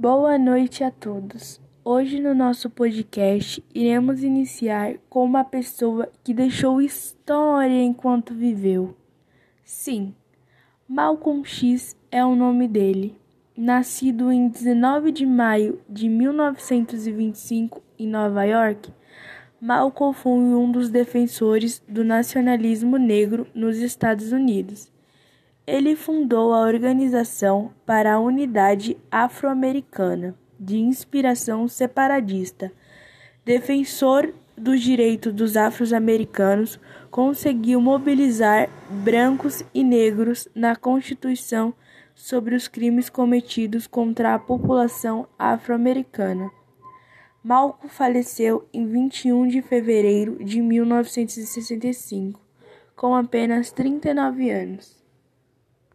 Boa noite a todos. Hoje no nosso podcast iremos iniciar com uma pessoa que deixou história enquanto viveu. Sim, Malcolm X é o nome dele. Nascido em 19 de maio de 1925 em Nova York, Malcolm foi um dos defensores do nacionalismo negro nos Estados Unidos. Ele fundou a Organização para a Unidade Afro-Americana, de inspiração separatista. Defensor dos direitos dos afro-americanos, conseguiu mobilizar brancos e negros na Constituição sobre os crimes cometidos contra a população afro-americana. Malcolm faleceu em 21 de fevereiro de 1965, com apenas 39 anos.